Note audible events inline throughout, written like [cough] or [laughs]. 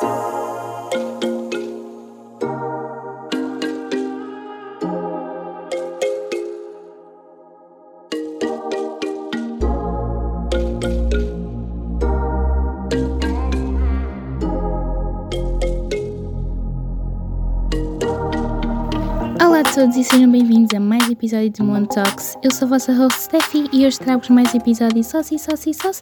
Bye. Todos e sejam bem-vindos a mais episódio de Moon Talks. Eu sou a vossa host Steffi e hoje trago-vos mais episódios só e só e só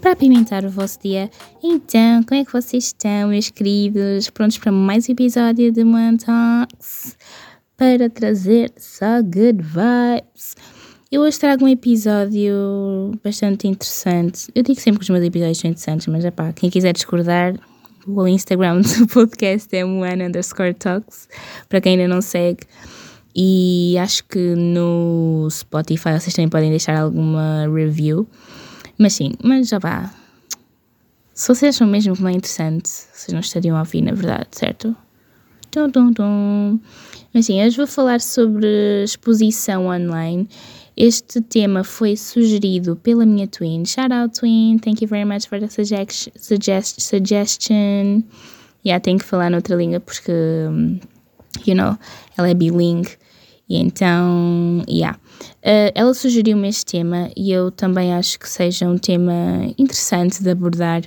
para apimentar o vosso dia. Então, como é que vocês estão, meus queridos? Prontos para mais um episódio de Moon Talks para trazer só good vibes. Eu hoje trago um episódio bastante interessante. Eu digo sempre que os meus episódios são interessantes, mas é pá, quem quiser discordar, o Instagram [laughs] do podcast é Moana underscore talks, para quem ainda não segue. E acho que no Spotify vocês também podem deixar alguma review. Mas sim, mas já vá. Se vocês acham mesmo que não é interessante, vocês não estariam a ouvir, na verdade, certo? Tum, tum, tum. Mas sim, hoje vou falar sobre exposição online. Este tema foi sugerido pela minha twin. Shout out, twin. Thank you very much for the suggest, suggest, suggestion. Yeah, tenho que falar noutra língua porque, you know, ela é bilingue. E então, yeah. Uh, ela sugeriu-me este tema e eu também acho que seja um tema interessante de abordar.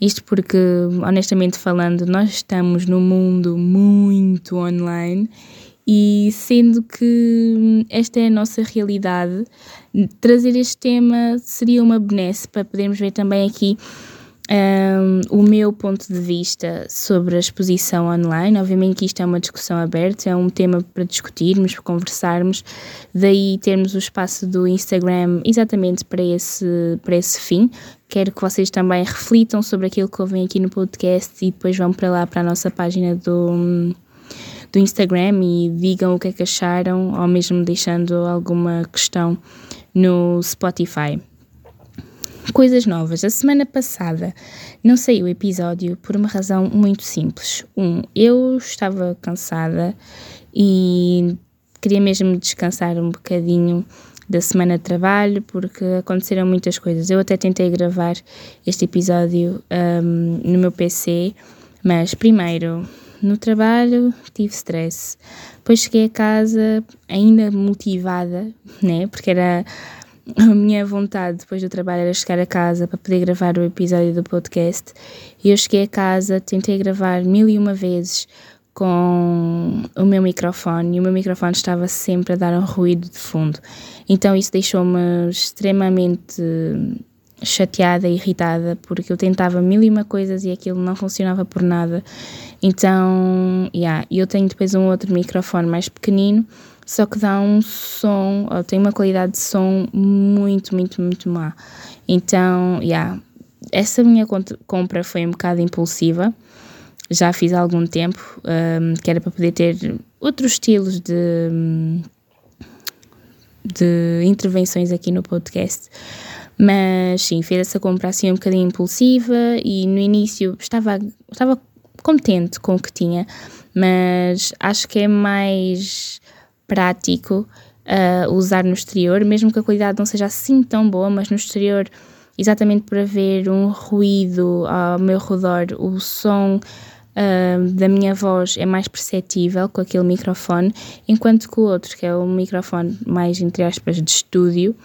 Isto porque, honestamente falando, nós estamos num mundo muito online e sendo que esta é a nossa realidade, trazer este tema seria uma benesse para podermos ver também aqui um, o meu ponto de vista sobre a exposição online. Obviamente que isto é uma discussão aberta, é um tema para discutirmos, para conversarmos, daí termos o espaço do Instagram exatamente para esse, para esse fim. Quero que vocês também reflitam sobre aquilo que ouvem aqui no podcast e depois vão para lá para a nossa página do do Instagram e digam o que é que acharam, ou mesmo deixando alguma questão no Spotify. Coisas novas. A semana passada não saiu o episódio por uma razão muito simples. Um, eu estava cansada e queria mesmo descansar um bocadinho da semana de trabalho porque aconteceram muitas coisas. Eu até tentei gravar este episódio um, no meu PC, mas primeiro no trabalho tive stress. Depois cheguei a casa ainda motivada, né? Porque era a minha vontade depois do trabalho era chegar a casa para poder gravar o episódio do podcast. E eu cheguei a casa, tentei gravar mil e uma vezes com o meu microfone e o meu microfone estava sempre a dar um ruído de fundo. Então isso deixou-me extremamente chateada e irritada porque eu tentava mil e uma coisas e aquilo não funcionava por nada. Então, yeah, eu tenho depois um outro microfone mais pequenino, só que dá um som, tem uma qualidade de som muito, muito, muito má. Então, yeah, essa minha compra foi um bocado impulsiva. Já fiz há algum tempo, um, que era para poder ter outros estilos de, de intervenções aqui no podcast. Mas sim, fez essa compra assim um bocadinho impulsiva e no início estava, estava contente com o que tinha, mas acho que é mais prático uh, usar no exterior, mesmo que a qualidade não seja assim tão boa, mas no exterior, exatamente por haver um ruído ao meu redor, o som uh, da minha voz é mais perceptível com aquele microfone, enquanto que o outro, que é o microfone mais, entre aspas, de estúdio,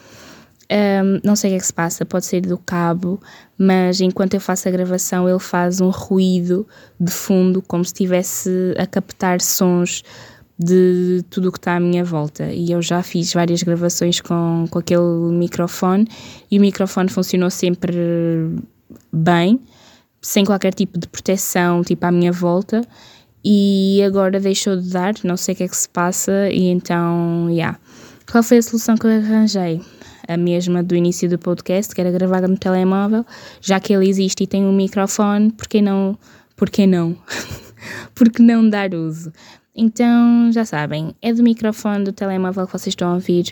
não sei o que é que se passa, pode ser do cabo, mas enquanto eu faço a gravação ele faz um ruído de fundo, como se estivesse a captar sons de tudo o que está à minha volta. E eu já fiz várias gravações com, com aquele microfone e o microfone funcionou sempre bem, sem qualquer tipo de proteção, tipo à minha volta. E agora deixou de dar, não sei o que é que se passa, e então, yeah. Qual foi a solução que eu arranjei? a mesma do início do podcast, que era gravada no telemóvel, já que ele existe e tem um microfone, por que não? Por que não? [laughs] por que não dar uso? Então, já sabem, é do microfone do telemóvel que vocês estão a ouvir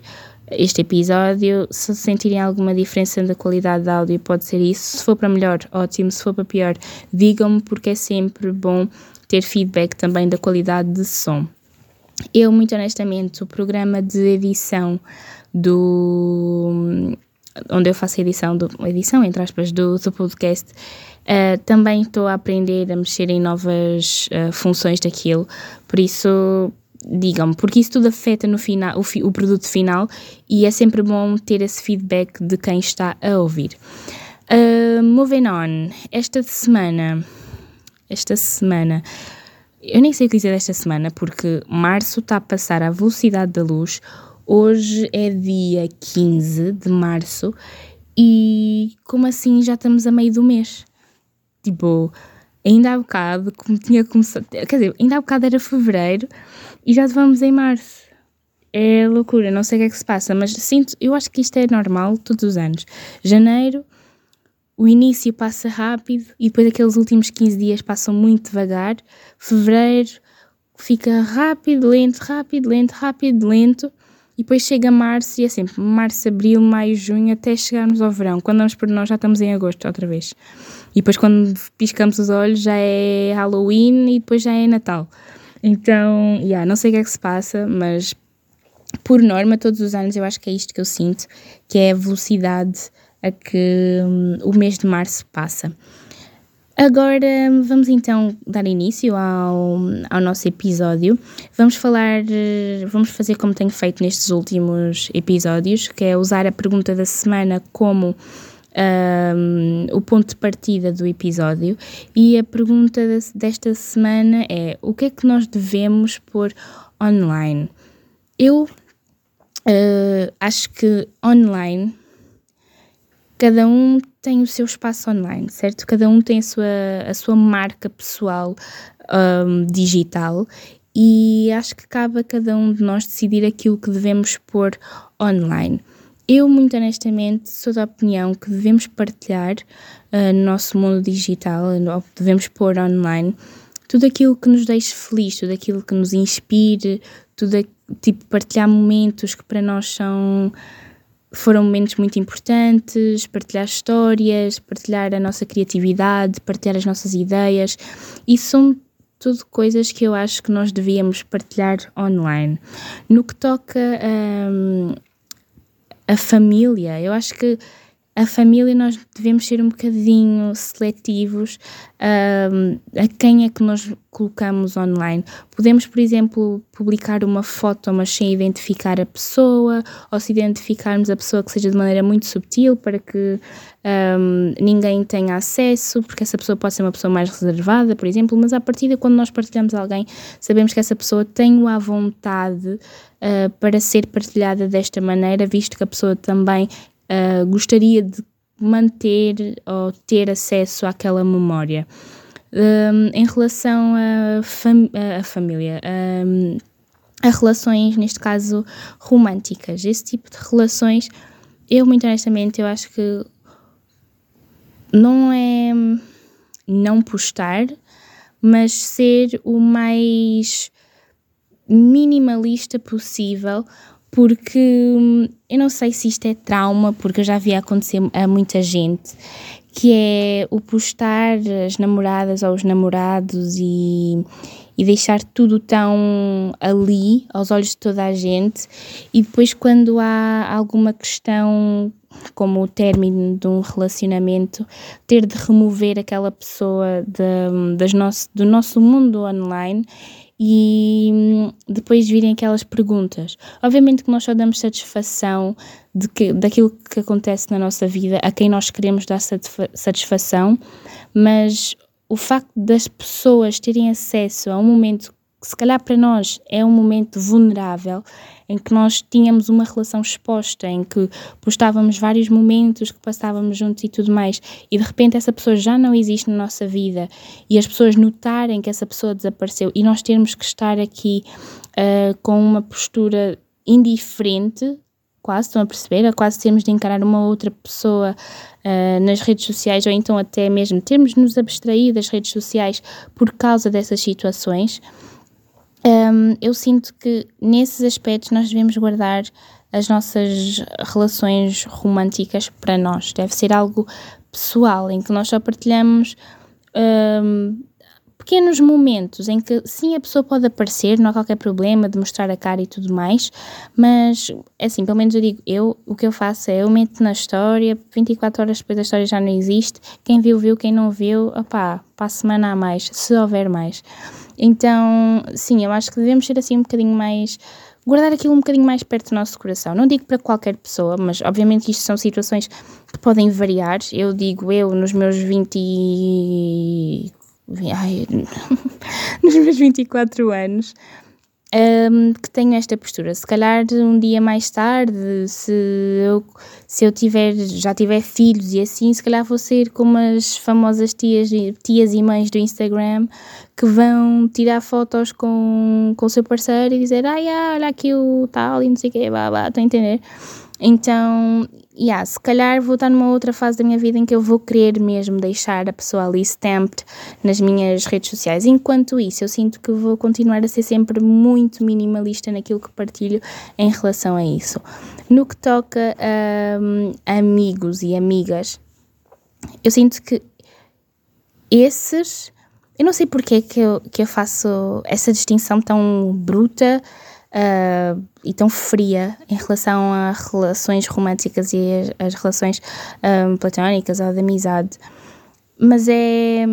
este episódio. Se sentirem alguma diferença da qualidade de áudio, pode ser isso. Se for para melhor, ótimo. Se for para pior, digam-me, porque é sempre bom ter feedback também da qualidade de som. Eu, muito honestamente, o programa de edição do onde eu faço a edição, do, edição entre aspas, do, do podcast, Uh, também estou a aprender a mexer em novas uh, funções daquilo, por isso digam-me, porque isso tudo afeta no final, o, fi, o, produto final e é sempre bom ter esse feedback de quem está a ouvir. Uh, moving on, esta semana, esta semana, eu nem sei o que dizer desta semana, porque março está a passar à velocidade da luz, hoje é dia 15 de março e como assim já estamos a meio do mês? Tipo, ainda há bocado, como tinha começado, quer dizer, ainda há bocado era fevereiro e já vamos em março. É loucura, não sei o que é que se passa, mas sinto, eu acho que isto é normal todos os anos. Janeiro, o início passa rápido e depois aqueles últimos 15 dias passam muito devagar. Fevereiro fica rápido, lento, rápido, lento, rápido, lento. E depois chega março e é sempre março, abril, maio, junho, até chegarmos ao verão. Quando vamos por nós já estamos em agosto outra vez. E depois quando piscamos os olhos já é Halloween e depois já é Natal. Então, yeah, não sei o que é que se passa, mas por norma, todos os anos eu acho que é isto que eu sinto, que é a velocidade a que um, o mês de março passa. Agora vamos então dar início ao, ao nosso episódio. Vamos falar, vamos fazer como tenho feito nestes últimos episódios, que é usar a pergunta da semana como um, o ponto de partida do episódio e a pergunta desta semana é: o que é que nós devemos pôr online? Eu uh, acho que online cada um tem o seu espaço online, certo? Cada um tem a sua, a sua marca pessoal um, digital e acho que cabe a cada um de nós decidir aquilo que devemos pôr online. Eu, muito honestamente, sou da opinião que devemos partilhar uh, no nosso mundo digital, devemos pôr online tudo aquilo que nos deixe feliz, tudo aquilo que nos inspire, tudo tipo partilhar momentos que para nós são foram momentos muito importantes, partilhar histórias, partilhar a nossa criatividade, partilhar as nossas ideias. Isso são tudo coisas que eu acho que nós devíamos partilhar online. No que toca um, a família. Eu acho que a família nós devemos ser um bocadinho seletivos um, a quem é que nós colocamos online. Podemos, por exemplo, publicar uma foto, mas sem identificar a pessoa, ou se identificarmos a pessoa que seja de maneira muito subtil para que um, ninguém tenha acesso, porque essa pessoa pode ser uma pessoa mais reservada, por exemplo, mas a partir de quando nós partilhamos alguém, sabemos que essa pessoa tem a vontade uh, para ser partilhada desta maneira, visto que a pessoa também uh, gostaria de manter ou ter acesso àquela memória. Um, em relação à fam família, um, a relações, neste caso, românticas, esse tipo de relações, eu, muito honestamente, eu acho que não é não postar, mas ser o mais minimalista possível, porque hum, eu não sei se isto é trauma, porque eu já vi acontecer a muita gente, que é o postar as namoradas ou os namorados e, e deixar tudo tão ali, aos olhos de toda a gente, e depois quando há alguma questão como o término de um relacionamento, ter de remover aquela pessoa de, das nosso, do nosso mundo online e hum, depois virem aquelas perguntas. Obviamente que nós só damos satisfação de que, daquilo que acontece na nossa vida a quem nós queremos dar satisfação, mas o facto das pessoas terem acesso a um momento se calhar para nós é um momento vulnerável, em que nós tínhamos uma relação exposta, em que postávamos vários momentos que passávamos juntos e tudo mais, e de repente essa pessoa já não existe na nossa vida e as pessoas notarem que essa pessoa desapareceu e nós termos que estar aqui uh, com uma postura indiferente, quase, estão a perceber? A quase termos de encarar uma outra pessoa uh, nas redes sociais ou então até mesmo termos nos abstraído das redes sociais por causa dessas situações um, eu sinto que nesses aspectos nós devemos guardar as nossas relações românticas para nós. Deve ser algo pessoal, em que nós só partilhamos um, pequenos momentos em que sim a pessoa pode aparecer, não há qualquer problema de mostrar a cara e tudo mais, mas assim, pelo menos eu digo, eu o que eu faço é eu meto na história, 24 horas depois da história já não existe, quem viu, viu, quem não viu, opá, para a semana há mais, se houver mais. Então, sim, eu acho que devemos ser assim um bocadinho mais guardar aquilo um bocadinho mais perto do nosso coração. Não digo para qualquer pessoa, mas obviamente isto são situações que podem variar. Eu digo eu nos meus 20 e... Ai, [laughs] nos meus 24 anos um, que tenho esta postura. Se calhar um dia mais tarde, se eu, se eu tiver, já tiver filhos e assim, se calhar vou ser como as famosas tias, tias e mães do Instagram que vão tirar fotos com, com o seu parceiro e dizer, ai, ah, olha aqui o tal e não sei o quê, blá, blá, estão a entender? Então, yeah, se calhar vou estar numa outra fase da minha vida em que eu vou querer mesmo deixar a pessoa ali stamped nas minhas redes sociais. Enquanto isso, eu sinto que vou continuar a ser sempre muito minimalista naquilo que partilho em relação a isso. No que toca um, a amigos e amigas, eu sinto que esses. Eu não sei porque que eu, que eu faço essa distinção tão bruta uh, e tão fria em relação a relações românticas e as, as relações um, platónicas ou de amizade. Mas é.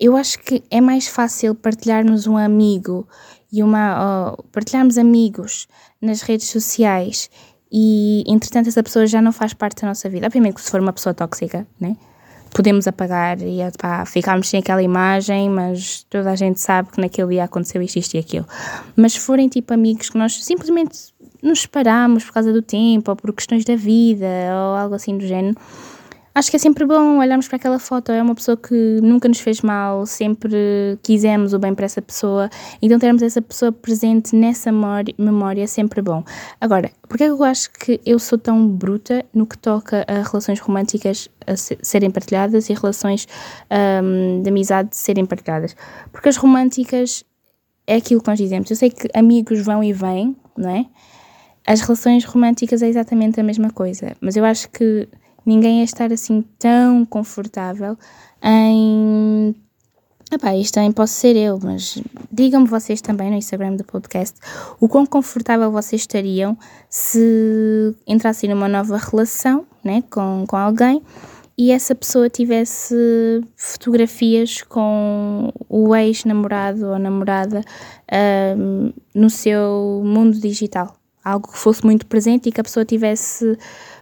Eu acho que é mais fácil partilharmos um amigo e uma. partilharmos amigos nas redes sociais e entretanto essa pessoa já não faz parte da nossa vida. Obviamente que se for uma pessoa tóxica, né? Podemos apagar e pá, sem aquela imagem, mas toda a gente sabe que naquele dia aconteceu isto, isto e aquilo. Mas se forem tipo amigos que nós simplesmente nos separamos por causa do tempo ou por questões da vida ou algo assim do género, acho que é sempre bom olharmos para aquela foto. É uma pessoa que nunca nos fez mal, sempre quisemos o bem para essa pessoa, então termos essa pessoa presente nessa memória é sempre bom. Agora, porque é que eu acho que eu sou tão bruta no que toca a relações românticas a serem partilhadas e relações um, de amizade serem partilhadas? Porque as românticas é aquilo que nós dizemos. Eu sei que amigos vão e vêm, não é? As relações românticas é exatamente a mesma coisa, mas eu acho que ninguém ia estar assim tão confortável em. Epá, isto também posso ser eu, mas digam-me vocês também no Instagram do podcast o quão confortável vocês estariam se entrassem numa nova relação né, com, com alguém e essa pessoa tivesse fotografias com o ex-namorado ou namorada um, no seu mundo digital. Algo que fosse muito presente e que a pessoa tivesse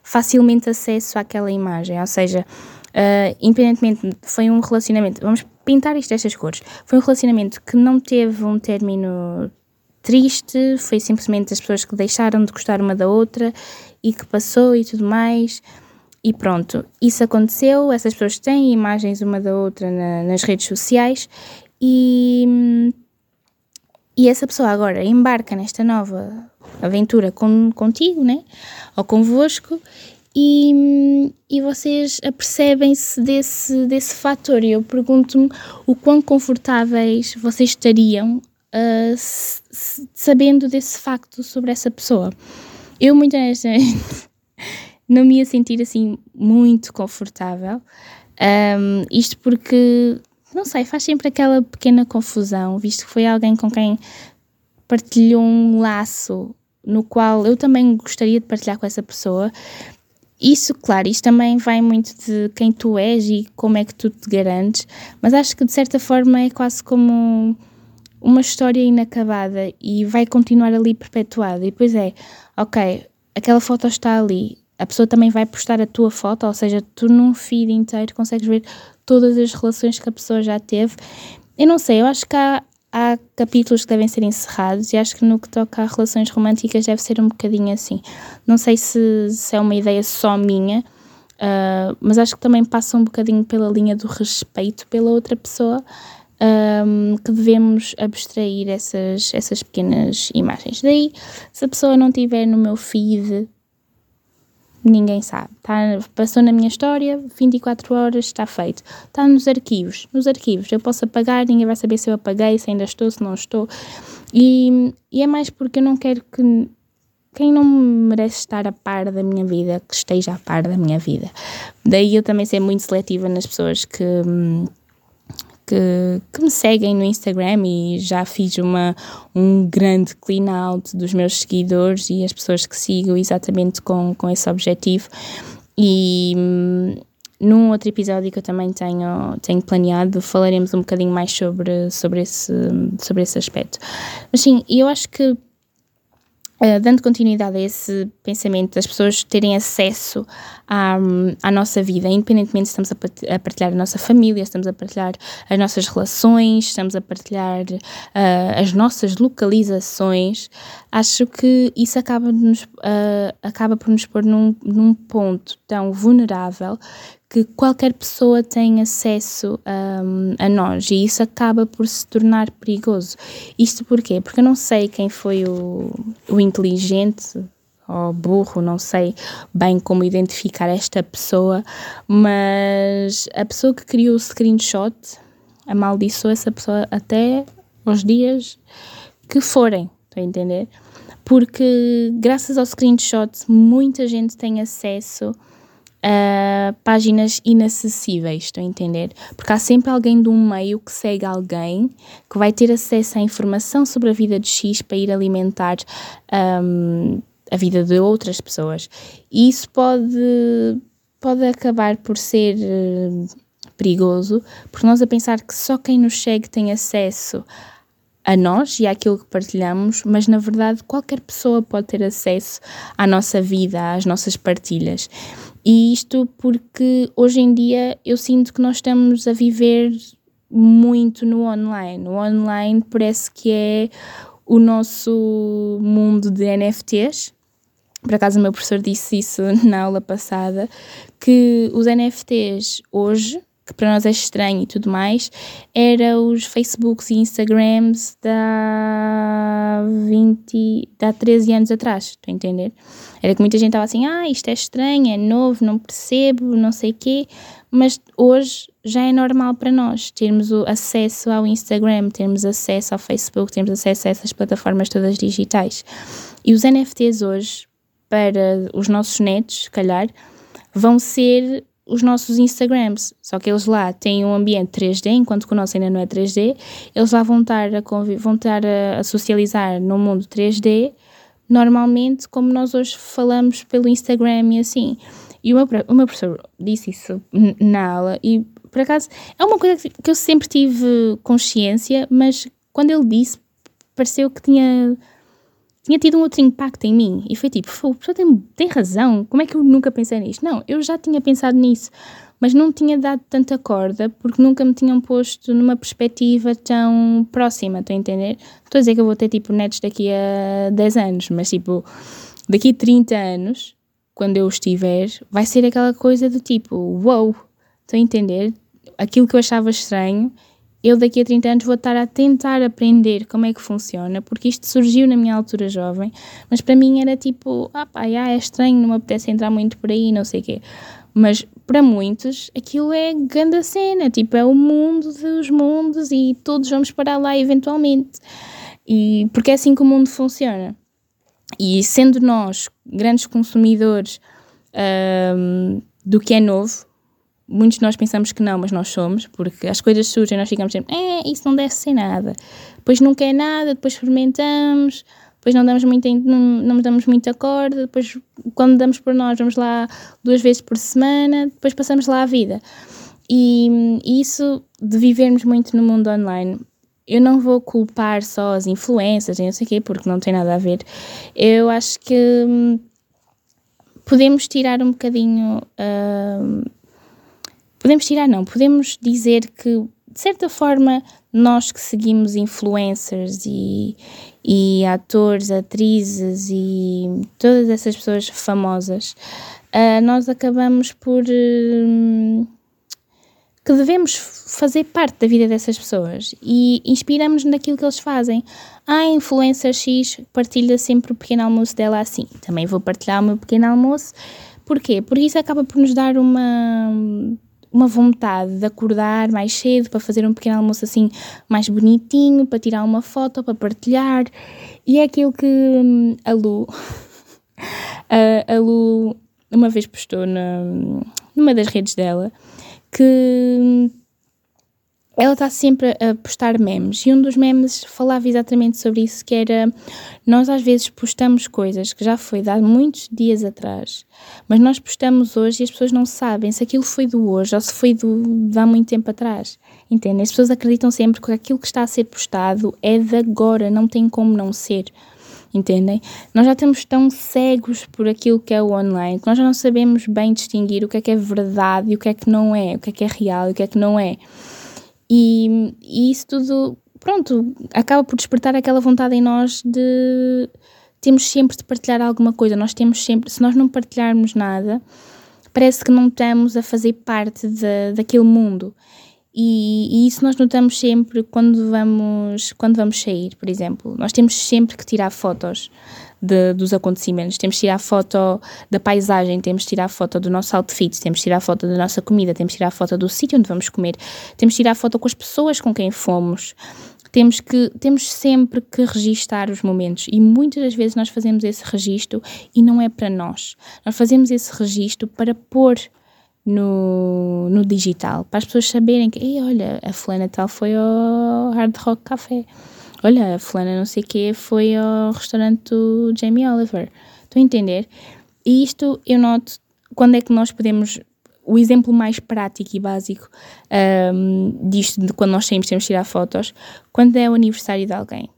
facilmente acesso àquela imagem, ou seja, uh, independentemente, foi um relacionamento, vamos pintar isto destas cores, foi um relacionamento que não teve um término triste, foi simplesmente as pessoas que deixaram de gostar uma da outra e que passou e tudo mais. E pronto, isso aconteceu, essas pessoas têm imagens uma da outra na, nas redes sociais e, e essa pessoa agora embarca nesta nova aventura com, contigo, né? Ou convosco, e, e vocês apercebem-se desse, desse fator. Eu pergunto-me o quão confortáveis vocês estariam uh, sabendo desse facto sobre essa pessoa. Eu, muito honestamente, [laughs] não me ia sentir assim muito confortável. Um, isto porque, não sei, faz sempre aquela pequena confusão, visto que foi alguém com quem partilhou um laço no qual eu também gostaria de partilhar com essa pessoa. Isso, claro, isto também vai muito de quem tu és e como é que tu te garantes, mas acho que de certa forma é quase como uma história inacabada e vai continuar ali perpetuada. E depois é, ok, aquela foto está ali, a pessoa também vai postar a tua foto, ou seja, tu num feed inteiro consegues ver todas as relações que a pessoa já teve. Eu não sei, eu acho que há, há capítulos que devem ser encerrados e acho que no que toca a relações românticas deve ser um bocadinho assim. Não sei se, se é uma ideia só minha, uh, mas acho que também passa um bocadinho pela linha do respeito pela outra pessoa. Um, ah, que devemos abstrair essas, essas pequenas imagens. Daí, se a pessoa não estiver no meu feed ninguém sabe. Tá, passou na minha história, 24 horas, está feito. Está nos arquivos. Nos arquivos. Eu posso apagar, ninguém vai saber se eu apaguei, se ainda estou, se não estou. E, e é mais porque eu não quero que quem não merece estar a par da minha vida, que esteja a par da minha vida. Daí eu também ser muito seletiva nas pessoas que, que, que me seguem no Instagram e já fiz uma, um grande clean out dos meus seguidores e as pessoas que sigo exatamente com, com esse objetivo. E hum, num outro episódio que eu também tenho, tenho planeado, falaremos um bocadinho mais sobre, sobre, esse, sobre esse aspecto. Mas sim, eu acho que Uh, dando continuidade a esse pensamento das pessoas terem acesso à, à nossa vida, independentemente se estamos a partilhar a nossa família, estamos a partilhar as nossas relações, estamos a partilhar uh, as nossas localizações, acho que isso acaba, -nos, uh, acaba por nos pôr num, num ponto tão vulnerável que qualquer pessoa tem acesso um, a nós e isso acaba por se tornar perigoso. Isto porquê? Porque eu não sei quem foi o, o inteligente ou burro, não sei bem como identificar esta pessoa, mas a pessoa que criou o screenshot amaldiçoou essa pessoa até os dias que forem, estão a entender? Porque graças ao screenshot muita gente tem acesso uh, páginas inacessíveis, estão a entender? Porque há sempre alguém de um meio que segue alguém que vai ter acesso à informação sobre a vida de X para ir alimentar um, a vida de outras pessoas. E isso pode, pode acabar por ser uh, perigoso, porque nós a pensar que só quem nos segue tem acesso a nós e àquilo que partilhamos, mas na verdade qualquer pessoa pode ter acesso à nossa vida, às nossas partilhas. E isto porque hoje em dia eu sinto que nós estamos a viver muito no online. O online parece que é o nosso mundo de NFTs. Por acaso, o meu professor disse isso [laughs] na aula passada, que os NFTs hoje que para nós é estranho e tudo mais, era os Facebooks e Instagrams da 20, da 13 anos atrás, estou a entender? Era que muita gente estava assim, ah, isto é estranho, é novo, não percebo, não sei quê, mas hoje já é normal para nós termos o acesso ao Instagram, termos acesso ao Facebook, termos acesso a essas plataformas todas digitais. E os NFTs hoje, para os nossos netos, se calhar, vão ser os nossos Instagrams, só que eles lá têm um ambiente 3D, enquanto que o nosso ainda não é 3D, eles lá vão estar a, vão estar a, a socializar no mundo 3D, normalmente como nós hoje falamos pelo Instagram e assim. E o meu, meu professor disse isso na aula. E, por acaso, é uma coisa que eu sempre tive consciência, mas quando ele disse, pareceu que tinha tinha tido um outro impacto em mim. E foi tipo, o pessoa tem, tem razão, como é que eu nunca pensei nisto? Não, eu já tinha pensado nisso, mas não tinha dado tanta corda porque nunca me tinham posto numa perspectiva tão próxima, estou a entender? Estou a dizer que eu vou ter tipo netos daqui a 10 anos, mas tipo, daqui a 30 anos, quando eu estiver, vai ser aquela coisa do tipo, uou, wow, estou a entender? Aquilo que eu achava estranho eu daqui a 30 anos vou estar a tentar aprender como é que funciona, porque isto surgiu na minha altura jovem, mas para mim era tipo, ah pá, já é estranho, não me apetece entrar muito por aí, não sei o quê. Mas para muitos aquilo é grande cena, tipo, é o mundo dos mundos e todos vamos parar lá eventualmente. E porque é assim que o mundo funciona. E sendo nós grandes consumidores um, do que é novo, muitos de nós pensamos que não, mas nós somos, porque as coisas surgem nós ficamos sempre, é, isso não deve ser nada. Depois nunca é nada, depois experimentamos, depois não damos muito, não, não damos muita corda, depois quando damos por nós vamos lá duas vezes por semana, depois passamos lá a vida. E, e isso de vivermos muito no mundo online, eu não vou culpar só as influências e não sei o quê, porque não tem nada a ver. Eu acho que hum, podemos tirar um bocadinho uh, Podemos tirar, não, podemos dizer que, de certa forma, nós que seguimos influencers e, e atores, atrizes e todas essas pessoas famosas, uh, nós acabamos por. Uh, que devemos fazer parte da vida dessas pessoas e inspiramos naquilo que eles fazem. A ah, influencer X partilha sempre o pequeno almoço dela assim. Também vou partilhar o meu pequeno almoço. Porquê? Porque isso acaba por nos dar uma uma vontade de acordar mais cedo para fazer um pequeno almoço assim mais bonitinho, para tirar uma foto, para partilhar. E é aquilo que hum, a Lu, [laughs] a, a Lu uma vez postou na, numa das redes dela que hum, ela está sempre a postar memes e um dos memes falava exatamente sobre isso, que era nós às vezes postamos coisas que já foi há muitos dias atrás, mas nós postamos hoje e as pessoas não sabem se aquilo foi do hoje ou se foi do, de há muito tempo atrás, entendem? As pessoas acreditam sempre que aquilo que está a ser postado é de agora, não tem como não ser, entendem? Nós já estamos tão cegos por aquilo que é o online que nós já não sabemos bem distinguir o que é que é verdade e o que é que não é, o que é que é real e o que é que não é. E, e isso tudo, pronto, acaba por despertar aquela vontade em nós de temos sempre de partilhar alguma coisa. Nós temos sempre, se nós não partilharmos nada, parece que não estamos a fazer parte de, daquele mundo. E, e, isso nós notamos sempre quando vamos, quando vamos sair, por exemplo. Nós temos sempre que tirar fotos de, dos acontecimentos. Temos de tirar foto da paisagem, temos de tirar foto do nosso outfit, temos de tirar foto da nossa comida, temos de tirar foto do sítio onde vamos comer, temos de tirar foto com as pessoas com quem fomos. Temos, que, temos sempre que registar os momentos e muitas das vezes nós fazemos esse registro e não é para nós. Nós fazemos esse registro para pôr no, no digital, para as pessoas saberem que, Ei, olha, a fulana tal foi ao Hard Rock Café olha, a fulana não sei o quê foi ao restaurante do Jamie Oliver. Estão a entender? E isto eu noto quando é que nós podemos. O exemplo mais prático e básico um, disto, de quando nós saímos, temos de tirar fotos, quando é o aniversário de alguém.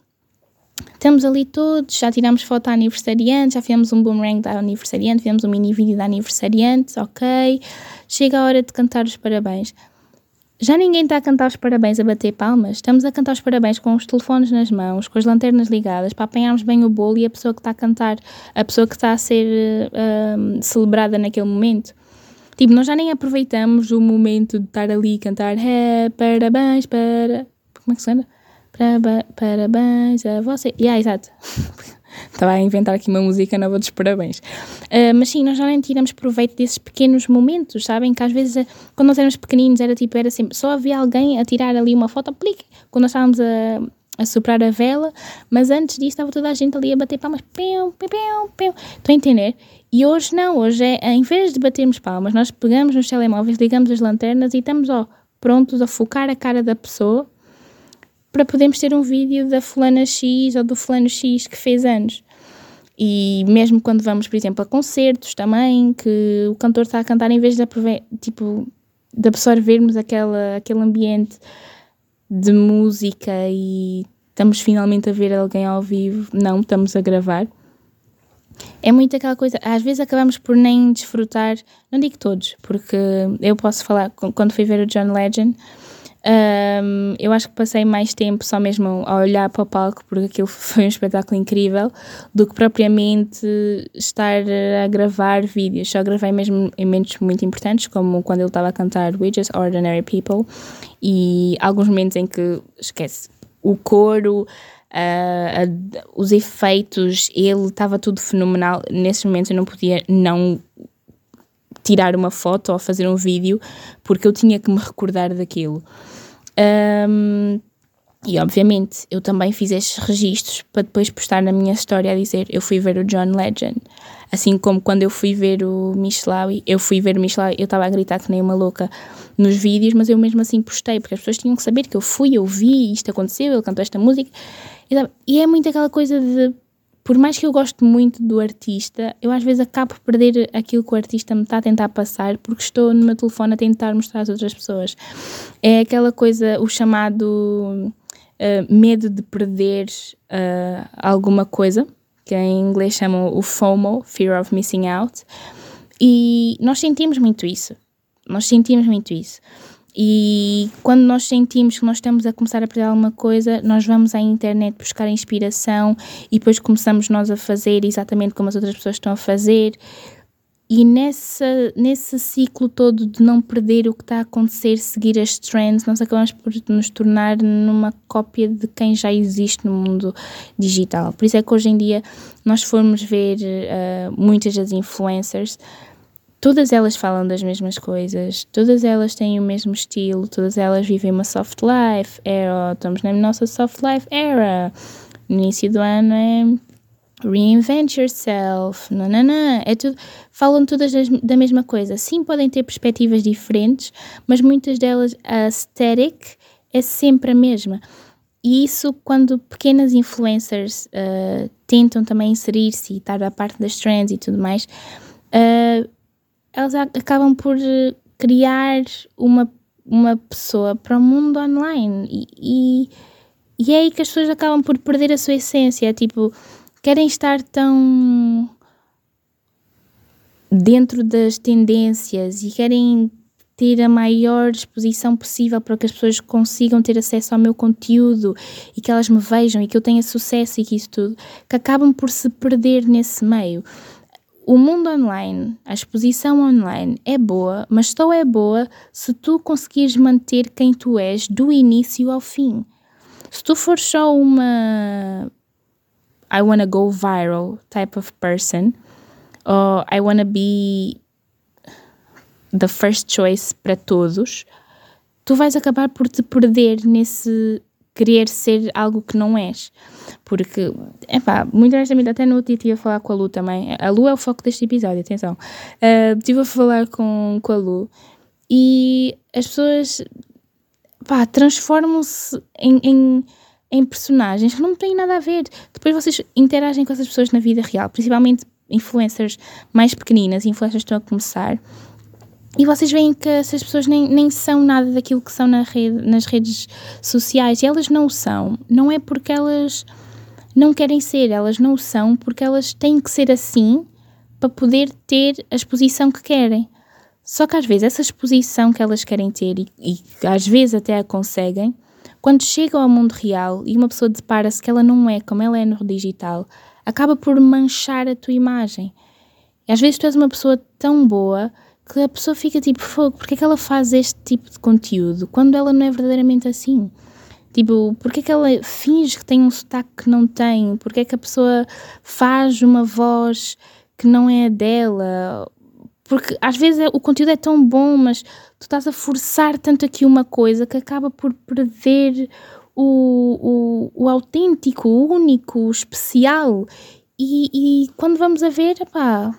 Estamos ali todos, já tiramos foto à aniversariante, já fizemos um boomerang da aniversariante, fizemos um mini vídeo da aniversariante, ok. Chega a hora de cantar os parabéns. Já ninguém está a cantar os parabéns a bater palmas. Estamos a cantar os parabéns com os telefones nas mãos, com as lanternas ligadas, para apanharmos bem o bolo e a pessoa que está a cantar, a pessoa que está a ser uh, celebrada naquele momento. Tipo, nós já nem aproveitamos o momento de estar ali e cantar é, parabéns para. Como é que se chama? Parabéns a você. Yeah, exato. [laughs] Estava a inventar aqui uma música nova dos parabéns. Uh, mas sim, nós já nem tiramos proveito desses pequenos momentos, sabem? Que às vezes, eh, quando nós éramos pequeninos, era tipo, era sempre, só havia alguém a tirar ali uma foto, plique, quando nós estávamos a, a soprar a vela, mas antes disso estava toda a gente ali a bater palmas, piu, piu, piu, piu. Estão a entender? E hoje não, hoje é, em vez de batermos palmas, nós pegamos nos telemóveis, ligamos as lanternas e estamos, ó, prontos a focar a cara da pessoa para podermos ter um vídeo da fulana X ou do fulano X que fez anos. E mesmo quando vamos, por exemplo, a concertos também, que o cantor está a cantar, em vez de, tipo, de absorvermos aquela, aquele ambiente de música e estamos finalmente a ver alguém ao vivo, não, estamos a gravar. É muito aquela coisa, às vezes acabamos por nem desfrutar, não digo todos, porque eu posso falar, quando fui ver o John Legend, um, eu acho que passei mais tempo só mesmo a olhar para o palco, porque aquilo [laughs] foi um espetáculo incrível, do que propriamente estar a gravar vídeos. Só gravei mesmo em momentos muito importantes, como quando ele estava a cantar We Just Ordinary People, e alguns momentos em que, esquece, o coro. Os efeitos, ele estava tudo fenomenal. Nesses momentos eu não podia não tirar uma foto ou fazer um vídeo porque eu tinha que me recordar daquilo. Um, e obviamente eu também fiz estes registros para depois postar na minha história a dizer eu fui ver o John Legend. Assim como quando eu fui ver o Michelawi, eu fui ver o Michelawi, eu estava a gritar que nem uma louca nos vídeos, mas eu mesmo assim postei, porque as pessoas tinham que saber que eu fui, eu vi, isto aconteceu, ele cantou esta música. E é muito aquela coisa de por mais que eu goste muito do artista, eu às vezes acabo por perder aquilo que o artista me está a tentar passar porque estou no meu telefone a tentar mostrar às outras pessoas. É aquela coisa, o chamado uh, medo de perder uh, alguma coisa, que em inglês chamam o FOMO, Fear of Missing Out, e nós sentimos muito isso. Nós sentimos muito isso. E quando nós sentimos que nós estamos a começar a perder alguma coisa, nós vamos à internet buscar inspiração e depois começamos nós a fazer exatamente como as outras pessoas estão a fazer. E nessa, nesse ciclo todo de não perder o que está a acontecer, seguir as trends, nós acabamos por nos tornar numa cópia de quem já existe no mundo digital. Por isso é que hoje em dia nós formos ver uh, muitas das influencers, todas elas falam das mesmas coisas, todas elas têm o mesmo estilo, todas elas vivem uma soft life era, estamos na nossa soft life era. No início do ano é reinvent yourself, nananã, é tudo, falam todas das, da mesma coisa. Sim, podem ter perspectivas diferentes, mas muitas delas, a aesthetic é sempre a mesma. E isso, quando pequenas influencers uh, tentam também inserir-se e estar à parte das trends e tudo mais, uh, elas acabam por criar uma, uma pessoa para o mundo online. E, e, e é aí que as pessoas acabam por perder a sua essência. Tipo, querem estar tão dentro das tendências e querem ter a maior exposição possível para que as pessoas consigam ter acesso ao meu conteúdo e que elas me vejam e que eu tenha sucesso e que isso tudo, que acabam por se perder nesse meio. O mundo online, a exposição online é boa, mas só é boa se tu conseguires manter quem tu és do início ao fim. Se tu fores só uma I wanna go viral type of person, or I wanna be the first choice para todos, tu vais acabar por te perder nesse querer ser algo que não és. Porque, epá, muito honestamente, até no outro dia estive a falar com a Lu também. A Lu é o foco deste episódio, atenção. Uh, estive a falar com, com a Lu e as pessoas, pá, transformam-se em, em, em personagens que não têm nada a ver. Depois vocês interagem com essas pessoas na vida real, principalmente influencers mais pequeninas, influencers que estão a começar e vocês veem que essas pessoas nem, nem são nada daquilo que são na rede, nas redes sociais. E elas não são. Não é porque elas não querem ser, elas não são porque elas têm que ser assim para poder ter a exposição que querem. Só que às vezes essa exposição que elas querem ter e, e às vezes até a conseguem, quando chegam ao mundo real e uma pessoa depara-se que ela não é como ela é no digital, acaba por manchar a tua imagem. E às vezes tu és uma pessoa tão boa que a pessoa fica tipo, fogo, porque é que ela faz este tipo de conteúdo quando ela não é verdadeiramente assim? Tipo, porque é que ela finge que tem um sotaque que não tem? Porque é que a pessoa faz uma voz que não é dela? Porque às vezes é, o conteúdo é tão bom, mas tu estás a forçar tanto aqui uma coisa que acaba por perder o, o, o autêntico, o único, o especial. E, e quando vamos a ver, pá,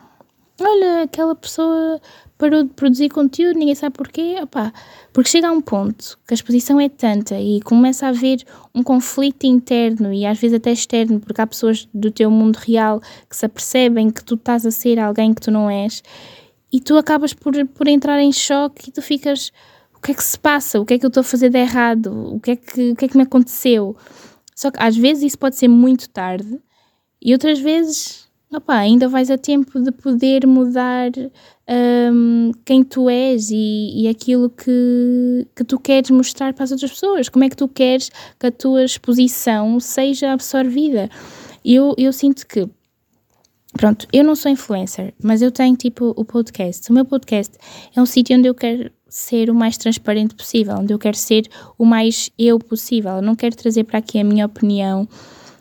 olha, aquela pessoa parou de produzir conteúdo, ninguém sabe porquê, opá, porque chega a um ponto que a exposição é tanta e começa a haver um conflito interno e às vezes até externo, porque há pessoas do teu mundo real que se apercebem que tu estás a ser alguém que tu não és e tu acabas por, por entrar em choque e tu ficas o que é que se passa? O que é que eu estou a fazer de errado? O que é que, o que, é que me aconteceu? Só que às vezes isso pode ser muito tarde e outras vezes opa, ainda vais a tempo de poder mudar um, quem tu és e, e aquilo que, que tu queres mostrar para as outras pessoas. Como é que tu queres que a tua exposição seja absorvida? Eu, eu sinto que Pronto, eu não sou influencer, mas eu tenho tipo o podcast. O meu podcast é um sítio onde eu quero ser o mais transparente possível, onde eu quero ser o mais eu possível. Eu não quero trazer para aqui a minha opinião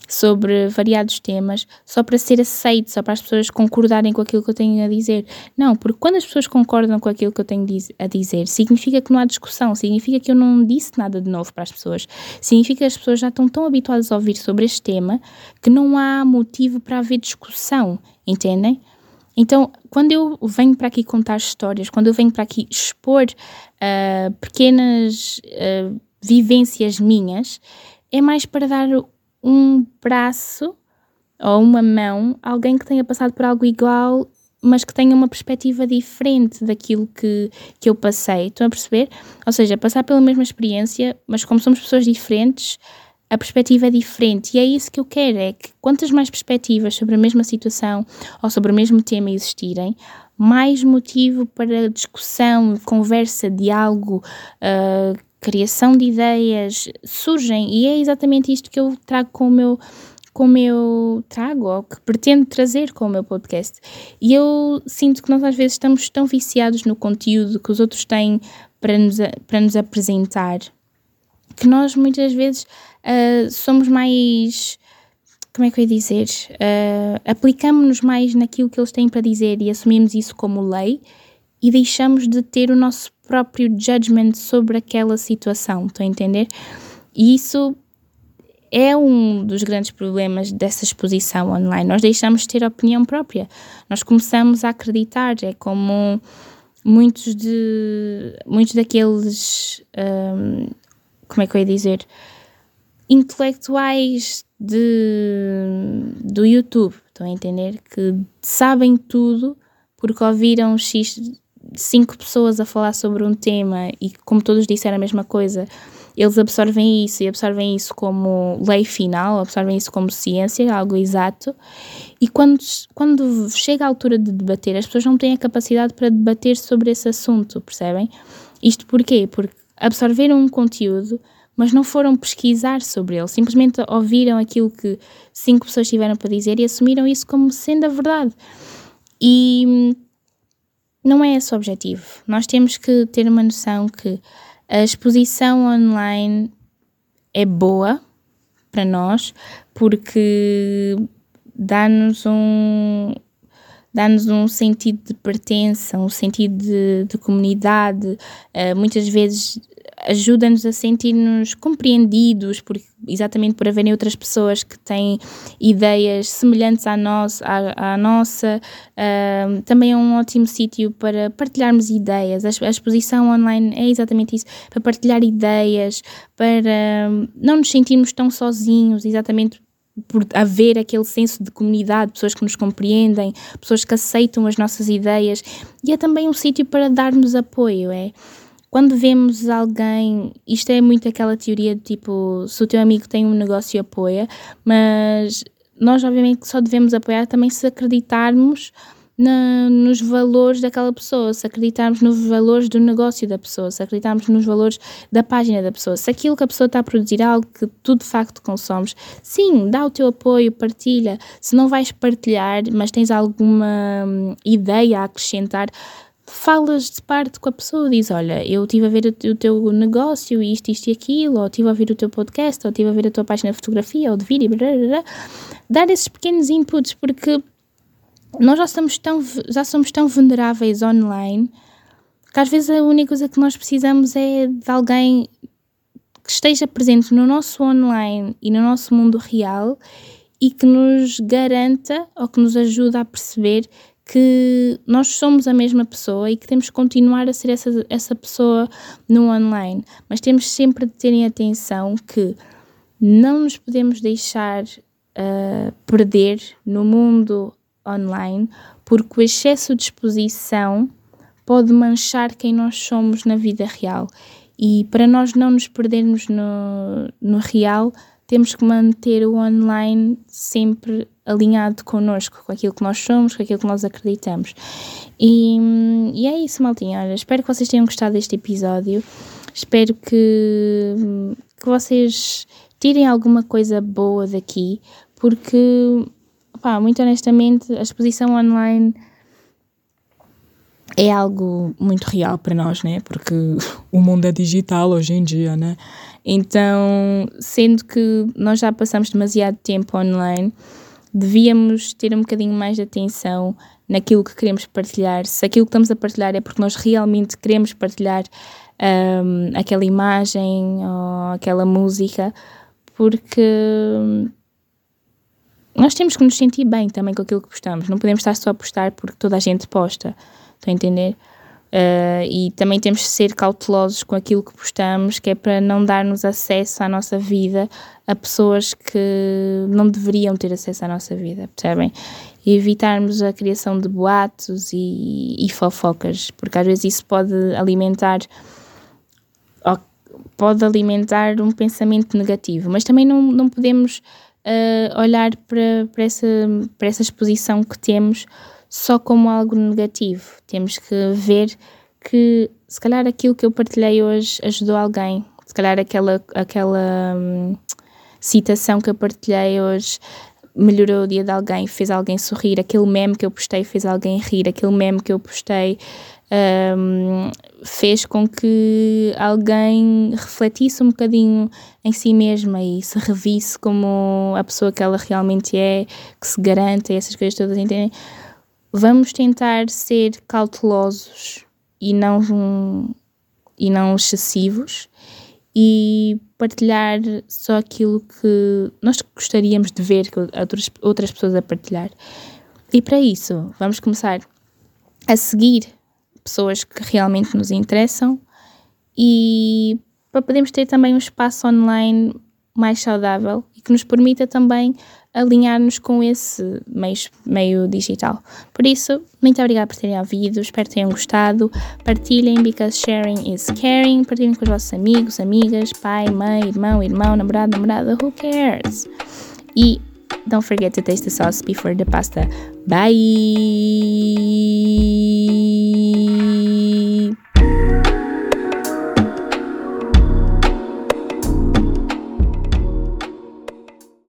sobre variados temas só para ser aceito, só para as pessoas concordarem com aquilo que eu tenho a dizer. Não, porque quando as pessoas concordam com aquilo que eu tenho a dizer, significa que não há discussão, significa que eu não disse nada de novo para as pessoas, significa que as pessoas já estão tão habituadas a ouvir sobre este tema que não há motivo para haver discussão, entendem? Então, quando eu venho para aqui contar histórias, quando eu venho para aqui expor uh, pequenas uh, vivências minhas, é mais para dar um braço ou uma mão, alguém que tenha passado por algo igual, mas que tenha uma perspectiva diferente daquilo que, que eu passei. Estão a perceber? Ou seja, passar pela mesma experiência, mas como somos pessoas diferentes, a perspectiva é diferente. E é isso que eu quero: é que quantas mais perspectivas sobre a mesma situação ou sobre o mesmo tema existirem, mais motivo para discussão, conversa, diálogo, uh, criação de ideias surgem e é exatamente isto que eu trago com o meu como eu trago ou que pretendo trazer com o meu podcast. E eu sinto que nós às vezes estamos tão viciados no conteúdo que os outros têm para nos, para nos apresentar que nós muitas vezes uh, somos mais. Como é que eu ia dizer? Uh, Aplicamos-nos mais naquilo que eles têm para dizer e assumimos isso como lei e deixamos de ter o nosso próprio judgment sobre aquela situação, estão a entender? E isso é um dos grandes problemas dessa exposição online. Nós deixamos de ter opinião própria. Nós começamos a acreditar. É como muitos de muitos daqueles um, como é que eu ia dizer, intelectuais de, do YouTube, estão a entender? Que sabem tudo porque ouviram X, cinco pessoas a falar sobre um tema e como todos disseram a mesma coisa, eles absorvem isso e absorvem isso como lei final, absorvem isso como ciência, algo exato. E quando, quando chega a altura de debater, as pessoas não têm a capacidade para debater sobre esse assunto, percebem? Isto porquê? Porque absorveram um conteúdo, mas não foram pesquisar sobre ele, simplesmente ouviram aquilo que cinco pessoas tiveram para dizer e assumiram isso como sendo a verdade. E não é esse o objetivo. Nós temos que ter uma noção que a exposição online é boa para nós porque dá-nos um dá-nos um sentido de pertença, um sentido de, de comunidade, uh, muitas vezes ajuda-nos a sentir-nos compreendidos, por, exatamente por haverem outras pessoas que têm ideias semelhantes à, nossa à, à nossa. Uh, também é um ótimo sítio para partilharmos ideias. A, a, exposição online é exatamente isso, para partilhar ideias, para não nos sentirmos tão sozinhos, exatamente por haver aquele senso de comunidade, pessoas que nos compreendem, pessoas que aceitam as nossas ideias, e é também um sítio para darmos apoio, é quando vemos alguém, isto é muito aquela teoria de tipo, se o teu amigo tem um negócio, apoia, mas nós obviamente só devemos apoiar também se acreditarmos na, nos valores daquela pessoa, se acreditarmos nos valores do negócio da pessoa, se acreditarmos nos valores da página da pessoa, se aquilo que a pessoa está a produzir é algo que tu de facto consomes, sim, dá o teu apoio, partilha. Se não vais partilhar, mas tens alguma hum, ideia a acrescentar, falas de parte com a pessoa, diz, olha, eu estive a ver o, teu negócio, isto, isto e aquilo, ou estive a ver o teu podcast, ou estive a ver a tua página de fotografia ou de vídeo, blá, blá, blá. dar esses pequenos inputs, porque nós já somos tão, já somos tão vulneráveis online que às vezes a única coisa que nós precisamos é de alguém que esteja presente no nosso online e no nosso mundo real e que nos garanta ou que nos ajuda a perceber que nós somos a mesma pessoa e que temos que continuar a ser essa, essa pessoa no online. Mas temos sempre de terem atenção que não nos podemos deixar uh, perder no mundo online, porque o excesso de exposição pode manchar quem nós somos na vida real. E para nós não nos perdermos no, no real, temos que manter o online sempre alinhado connosco, com aquilo que nós somos, com aquilo que nós acreditamos. E, e é isso, maltinha. Olha, espero que vocês tenham gostado deste episódio. Espero que, que vocês tirem alguma coisa boa daqui, porque, pá, muito honestamente, a exposição online é algo muito real para nós, né? Porque [laughs] o mundo é digital hoje em dia, né? Então, sendo que nós já passamos demasiado tempo online, devíamos ter um bocadinho mais de atenção naquilo que queremos partilhar. Se aquilo que estamos a partilhar é porque nós realmente queremos partilhar um, aquela imagem ou aquela música, porque nós temos que nos sentir bem também com aquilo que postamos. Não podemos estar só a postar porque toda a gente posta. Estão a entender? Uh, e também temos de ser cautelosos com aquilo que postamos, que é para não darmos acesso à nossa vida a pessoas que não deveriam ter acesso à nossa vida, percebem? E evitarmos a criação de boatos e, e fofocas, porque às vezes isso pode alimentar pode alimentar um pensamento negativo, mas também não, não podemos uh, olhar para, para, essa, para essa exposição que temos só como algo negativo. Temos que ver que se calhar aquilo que eu partilhei hoje ajudou alguém. Se calhar aquela, aquela hum, citação que eu partilhei hoje melhorou o dia de alguém, fez alguém sorrir. Aquele meme que eu postei fez alguém rir. Aquele meme que eu postei um, fez com que alguém refletisse um bocadinho em si mesma e se revisse como a pessoa que ela realmente é, que se garanta e essas coisas todas, entendem? Vamos tentar ser cautelosos e não, e não excessivos e partilhar só aquilo que nós gostaríamos de ver que outras, outras pessoas a partilhar. E para isso, vamos começar a seguir pessoas que realmente nos interessam e para podermos ter também um espaço online mais saudável e que nos permita também alinhar-nos com esse meio, meio digital. Por isso, muito obrigada por terem ouvido, espero que tenham gostado. Partilhem, because sharing is caring. Partilhem com os vossos amigos, amigas, pai, mãe, irmão, irmão, namorado, namorada, who cares? E don't forget to taste the sauce before the pasta. Bye!